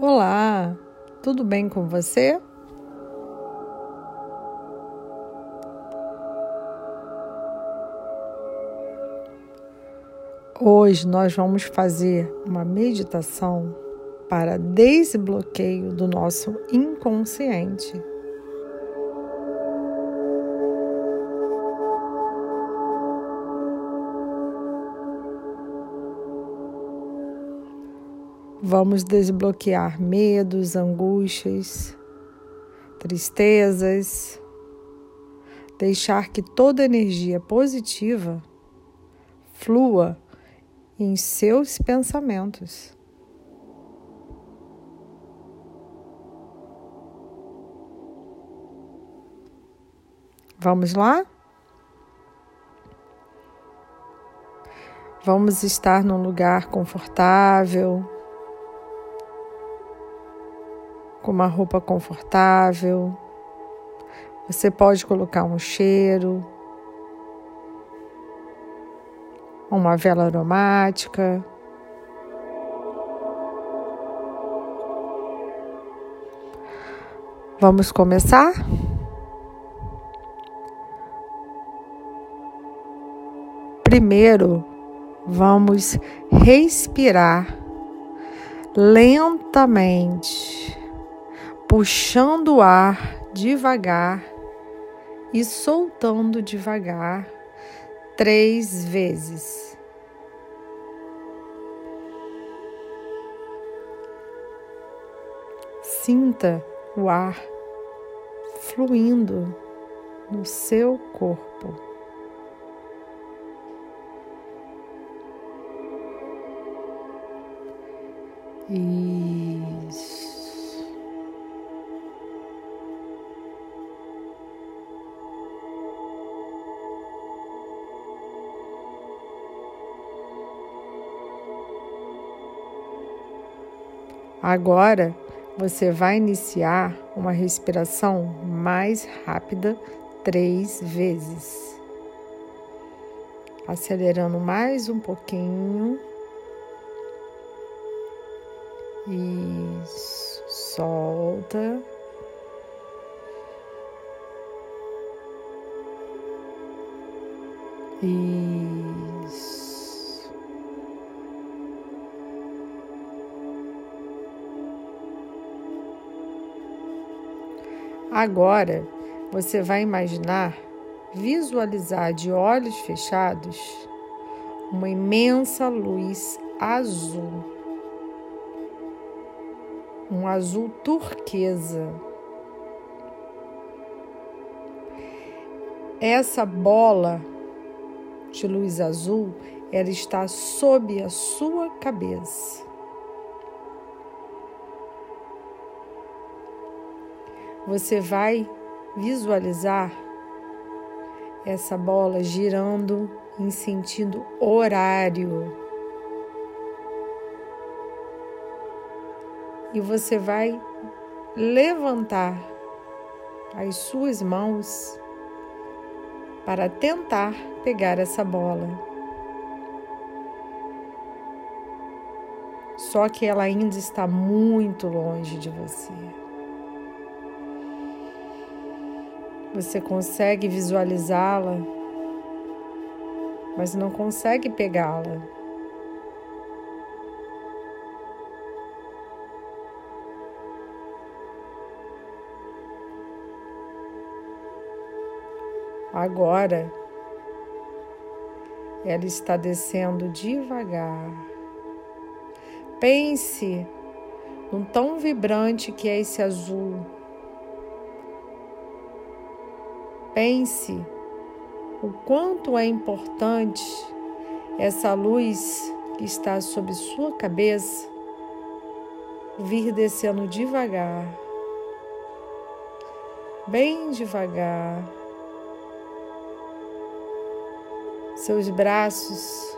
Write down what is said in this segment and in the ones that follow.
Olá, tudo bem com você? Hoje nós vamos fazer uma meditação para desbloqueio do nosso inconsciente. Vamos desbloquear medos, angústias, tristezas, deixar que toda energia positiva flua em seus pensamentos. Vamos lá? Vamos estar num lugar confortável, com uma roupa confortável. Você pode colocar um cheiro, uma vela aromática. Vamos começar? Primeiro, vamos respirar lentamente, puxando o ar devagar e soltando devagar três vezes. Sinta o ar fluindo no seu corpo. Isso. Agora você vai iniciar uma respiração mais rápida três vezes. Acelerando mais um pouquinho. Isso, solta. Isso. Agora você vai imaginar, visualizar de olhos fechados uma imensa luz azul, um azul turquesa. Essa bola de luz azul, ela está sob a sua cabeça. Você vai visualizar essa bola girando em sentido horário. E você vai levantar as suas mãos para tentar pegar essa bola. Só que ela ainda está muito longe de você. Você consegue visualizá-la, mas não consegue pegá-la. Agora, ela está descendo devagar. Pense num tão vibrante que é esse azul Pense o quanto é importante essa luz que está sobre sua cabeça vir descendo devagar, bem devagar. Seus braços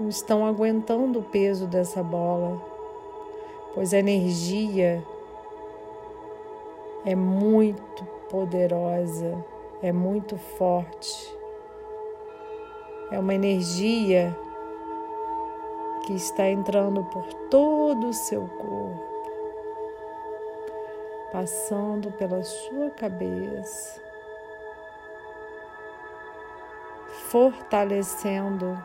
não estão aguentando o peso dessa bola, pois a energia é muito poderosa, é muito forte. É uma energia que está entrando por todo o seu corpo, passando pela sua cabeça, fortalecendo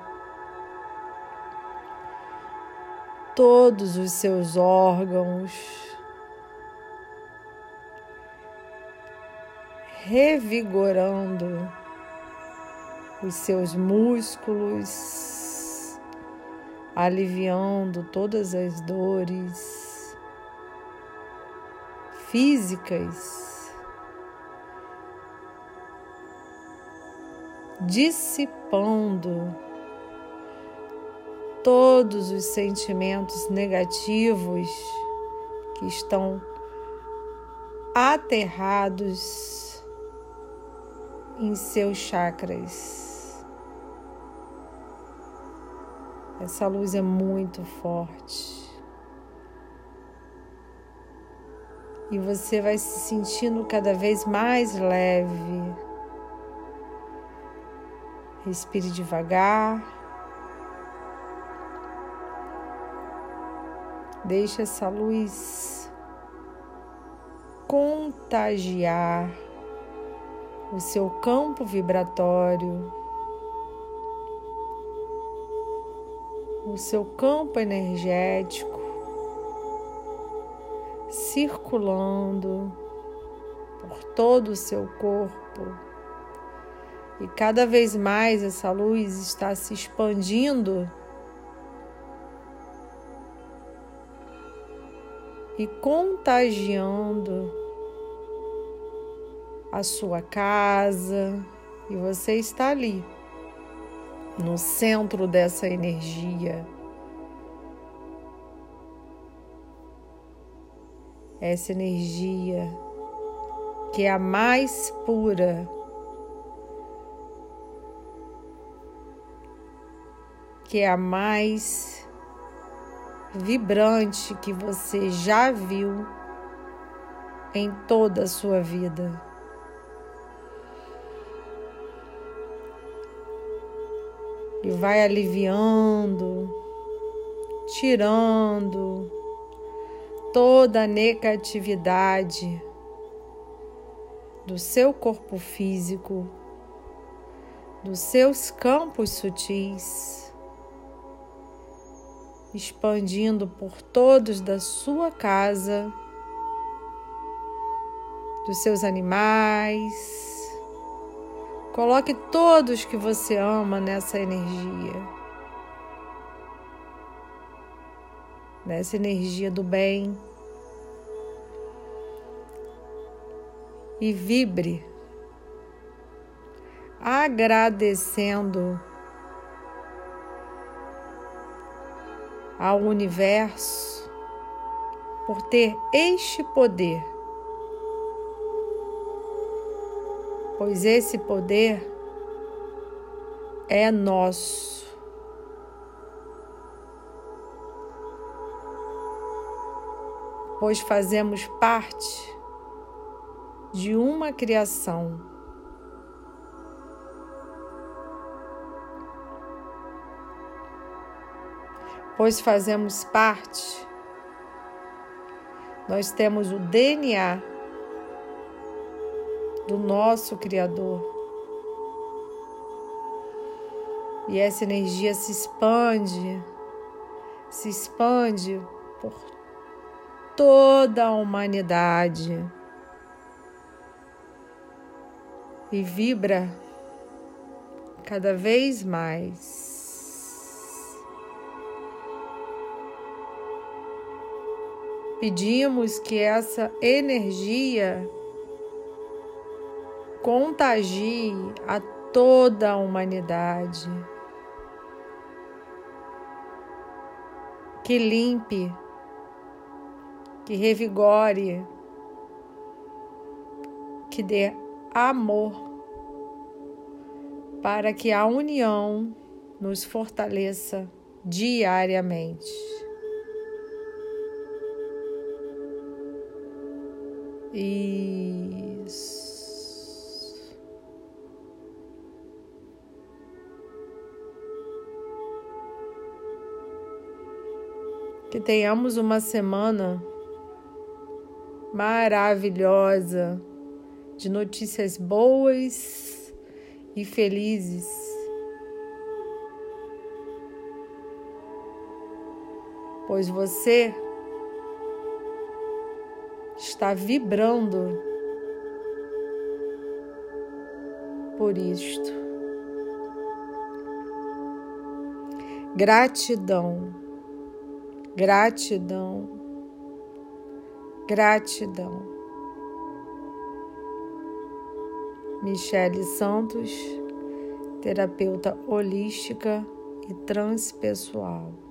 todos os seus órgãos, revigorando os seus músculos, aliviando todas as dores físicas, dissipando todos os sentimentos negativos que estão aterrados em seus chakras. Essa luz é muito forte. E você vai se sentindo cada vez mais leve. Respire devagar. Deixe essa luz contagiar o seu campo vibratório. o seu campo energético circulando por todo o seu corpo. E cada vez mais essa luz está se expandindo e contagiando a sua casa, e você está ali no centro dessa energia. Essa energia que é a mais pura, que é a mais vibrante que você já viu em toda a sua vida. E vai aliviando, tirando toda a negatividade do seu corpo físico, dos seus campos sutis, expandindo por todos da sua casa, dos seus animais, Coloque todos que você ama nessa energia. Nessa energia do bem. E vibre agradecendo ao universo por ter este poder pois esse poder é nosso. Pois fazemos parte de uma criação. Pois fazemos parte, nós temos o DNA do nosso Criador. E essa energia se expande, se expande por toda a humanidade e vibra cada vez mais. Pedimos que essa energia contagie a toda a humanidade, que limpe, que revigore, que dê amor, para que a união nos fortaleça diariamente. Isso. Que tenhamos uma semana maravilhosa de notícias boas e felizes. Pois você está vibrando por isto. Gratidão, gratidão, gratidão. Michele Santos, terapeuta holística e transpessoal.